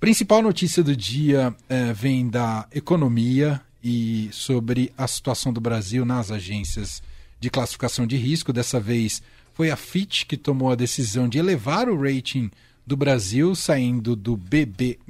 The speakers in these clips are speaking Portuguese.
Principal notícia do dia é, vem da economia e sobre a situação do Brasil nas agências de classificação de risco. Dessa vez foi a Fitch que tomou a decisão de elevar o rating do Brasil, saindo do BB-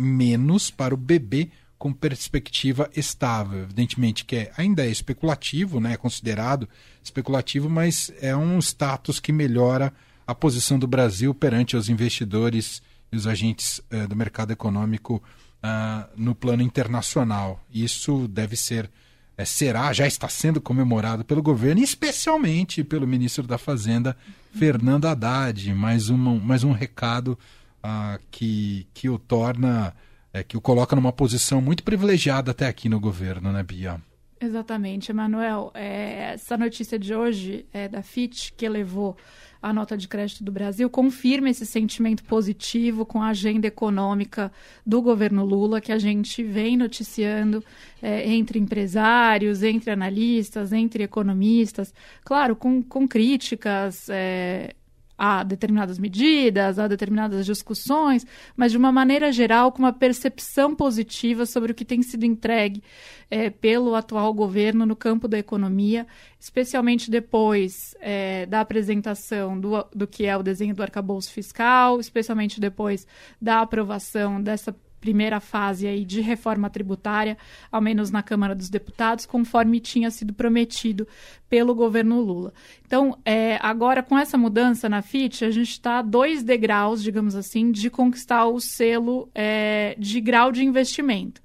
para o BB com perspectiva estável. Evidentemente que é, ainda é especulativo, né? é considerado especulativo, mas é um status que melhora a posição do Brasil perante os investidores e os agentes eh, do mercado econômico ah, no plano internacional. Isso deve ser, eh, será, já está sendo comemorado pelo governo, especialmente pelo ministro da Fazenda, Fernando Haddad. Mais, uma, mais um recado ah, que, que o torna, eh, que o coloca numa posição muito privilegiada até aqui no governo, né, Bia? Exatamente, Emanuel. É, essa notícia de hoje é da FIT, que elevou a nota de crédito do Brasil, confirma esse sentimento positivo com a agenda econômica do governo Lula, que a gente vem noticiando é, entre empresários, entre analistas, entre economistas, claro, com, com críticas. É, a determinadas medidas, a determinadas discussões, mas de uma maneira geral, com uma percepção positiva sobre o que tem sido entregue é, pelo atual governo no campo da economia, especialmente depois é, da apresentação do, do que é o desenho do arcabouço fiscal, especialmente depois da aprovação dessa primeira fase aí de reforma tributária, ao menos na Câmara dos Deputados, conforme tinha sido prometido pelo governo Lula. Então, é, agora com essa mudança na FIT, a gente está a dois degraus, digamos assim, de conquistar o selo é, de grau de investimento.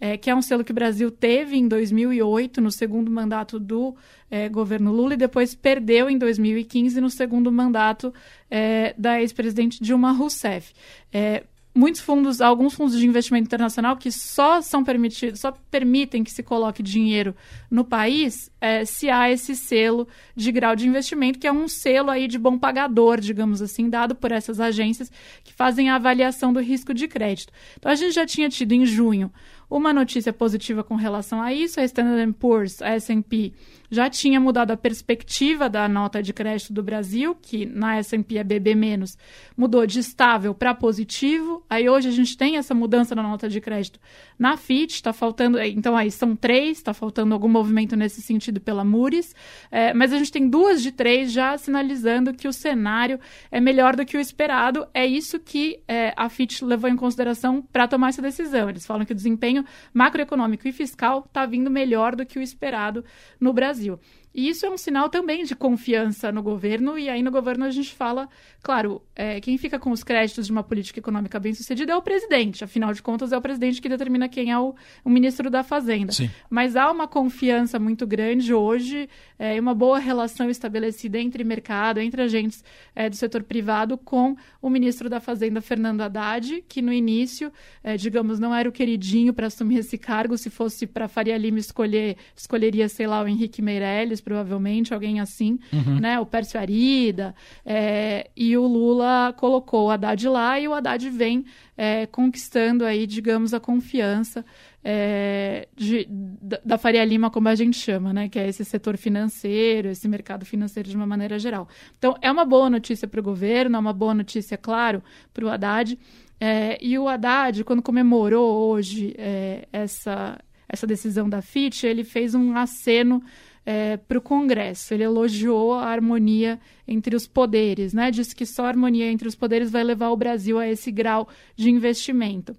É, que é um selo que o Brasil teve em 2008, no segundo mandato do é, governo Lula, e depois perdeu em 2015, no segundo mandato é, da ex-presidente Dilma Rousseff. Muitos fundos, alguns fundos de investimento internacional que só são permitidos, só permitem que se coloque dinheiro no país é, se há esse selo de grau de investimento, que é um selo aí de bom pagador, digamos assim, dado por essas agências que fazem a avaliação do risco de crédito. Então a gente já tinha tido em junho uma notícia positiva com relação a isso, a Standard Poor's, a S&P, já tinha mudado a perspectiva da nota de crédito do Brasil, que na S&P é BB-, mudou de estável para positivo. Aí hoje a gente tem essa mudança na nota de crédito na FIT, está faltando, então aí são três, está faltando algum movimento nesse sentido pela Moody's, é, mas a gente tem duas de três já sinalizando que o cenário é melhor do que o esperado. É isso que é, a FIT levou em consideração para tomar essa decisão. Eles falam que o desempenho macroeconômico e fiscal está vindo melhor do que o esperado no Brasil. E isso é um sinal também de confiança no governo, e aí no governo a gente fala, claro, é, quem fica com os créditos de uma política econômica bem sucedida é o presidente, afinal de contas é o presidente que determina quem é o, o ministro da Fazenda. Sim. Mas há uma confiança muito grande hoje, é, uma boa relação estabelecida entre mercado, entre agentes é, do setor privado com o ministro da Fazenda, Fernando Haddad, que no início, é, digamos, não era o queridinho para assumir esse cargo, se fosse para Faria Lima escolher, escolheria, sei lá, o Henrique Meirelles, provavelmente, alguém assim, Uhum. né? O Pércio Arida. é, e o Lula colocou o Haddad lá e o Haddad vem é, conquistando aí, digamos, a confiança é, de- da, da Faria Lima, como a gente chama, né? Que é esse setor financeiro, esse mercado financeiro de uma maneira geral. Então, é uma boa notícia para o governo, é uma boa notícia, claro, para o Haddad. É, e o Haddad, quando comemorou hoje é, essa, essa decisão da FIT, ele fez um aceno para o Congresso. Ele elogiou a harmonia entre os poderes, né? Disse que só a harmonia entre os poderes vai levar o Brasil a esse grau de investimento.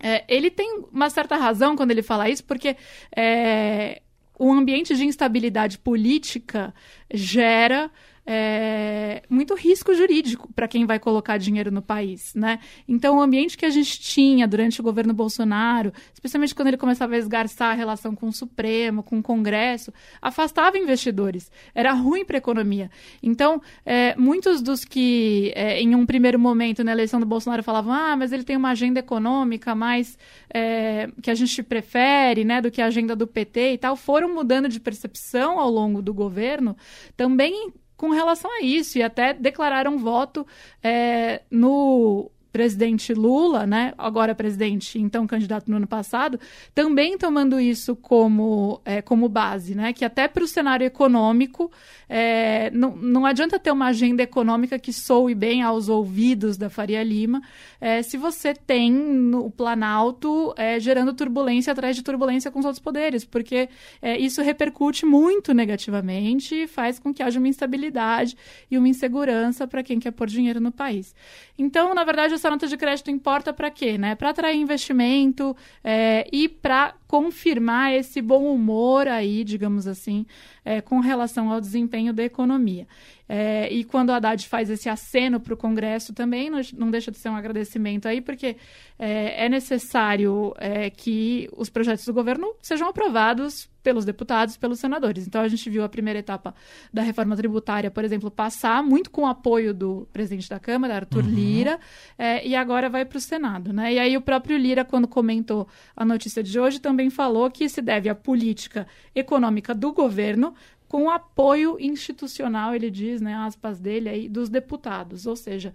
É, ele tem uma certa razão quando ele fala isso, porque é, o ambiente de instabilidade política gera é, muito risco jurídico para quem vai colocar dinheiro no país, né? Então, o ambiente que a gente tinha durante o governo Bolsonaro, especialmente quando ele começava a esgarçar a relação com o Supremo, com o Congresso, afastava investidores. Era ruim para a economia. Então, é, muitos dos que, é, em um primeiro momento na eleição do Bolsonaro, falavam: ah, mas ele tem uma agenda econômica mais é, que a gente prefere, né, do que a agenda do PT e tal, foram mudando de percepção ao longo do governo, também com relação a isso, e até declararam voto é, no presidente Lula, né, agora presidente, então candidato no ano passado, também tomando isso como, é, como base, né, que até para o cenário econômico é, não, não adianta ter uma agenda econômica que soe bem aos ouvidos da Faria Lima, é, se você tem no Planalto é, gerando turbulência atrás de turbulência com os outros poderes, porque é, isso repercute muito negativamente e faz com que haja uma instabilidade e uma insegurança para quem quer pôr dinheiro no país. Então, na verdade, essa nota de crédito importa para quê? Né? Para atrair investimento é, e para confirmar esse bom humor aí, digamos assim, é, com relação ao desempenho da economia. É, e quando o Haddad faz esse aceno para o Congresso também, não, não, deixa de ser um agradecimento aí, porque é, é necessário é, que os projetos do governo sejam aprovados pelos deputados, pelos senadores. Então, a gente viu a primeira etapa da reforma tributária, por exemplo, passar muito com o apoio do presidente da Câmara, Arthur uhum. Lira, é, e agora vai para o Senado. Né? E aí, o próprio Lira, quando comentou a notícia de hoje, também falou que se deve à política econômica do governo com apoio institucional, ele diz, né, aspas dele aí, dos deputados. Ou seja,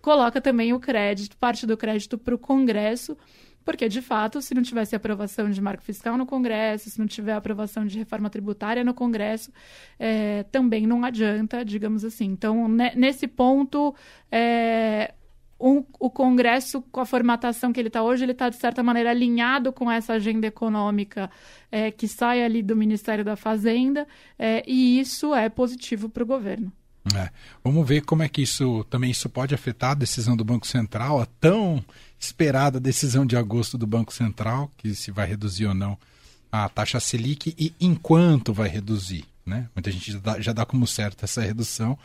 coloca também o crédito, parte do crédito para o Congresso, porque, de fato, se não tivesse aprovação de marco fiscal no Congresso, se não tiver aprovação de reforma tributária no Congresso, é, também não adianta, digamos assim. Então, nesse ponto, é, um, o Congresso, com a formatação que ele está hoje, ele está, de certa maneira, alinhado com essa agenda econômica é, que sai ali do Ministério da Fazenda, é, e isso é positivo para o governo. É. Vamos ver como é que isso também isso pode afetar a decisão do Banco Central, a tão esperada decisão de agosto do Banco Central, que se vai reduzir ou não a taxa Selic e enquanto vai reduzir. Né? Muita gente já dá, já dá como certo essa redução,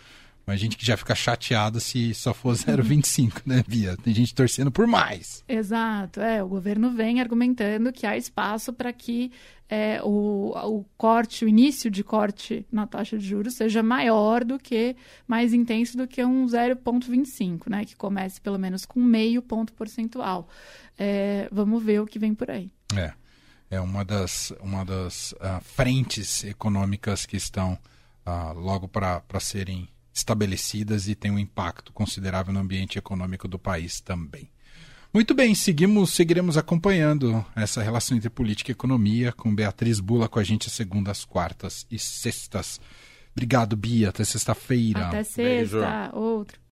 mas gente que já fica chateada se só for 0,25, né, Bia? Tem gente torcendo por mais. Exato. É, o governo vem argumentando que há espaço para que é, o, o corte, o início de corte na taxa de juros seja maior do que, mais intenso do que um 0,25, né? Que comece pelo menos com meio ponto percentual. É, vamos ver o que vem por aí. É, é uma das, uma das uh, frentes econômicas que estão uh, logo para serem estabelecidas e tem um impacto considerável no ambiente econômico do país também. Muito bem, seguimos, seguiremos acompanhando essa relação entre política e economia com Beatriz Bula com a gente às segundas, quartas e sextas. Obrigado, Bia. Até sexta-feira. Até sexta. Beijo. Outro.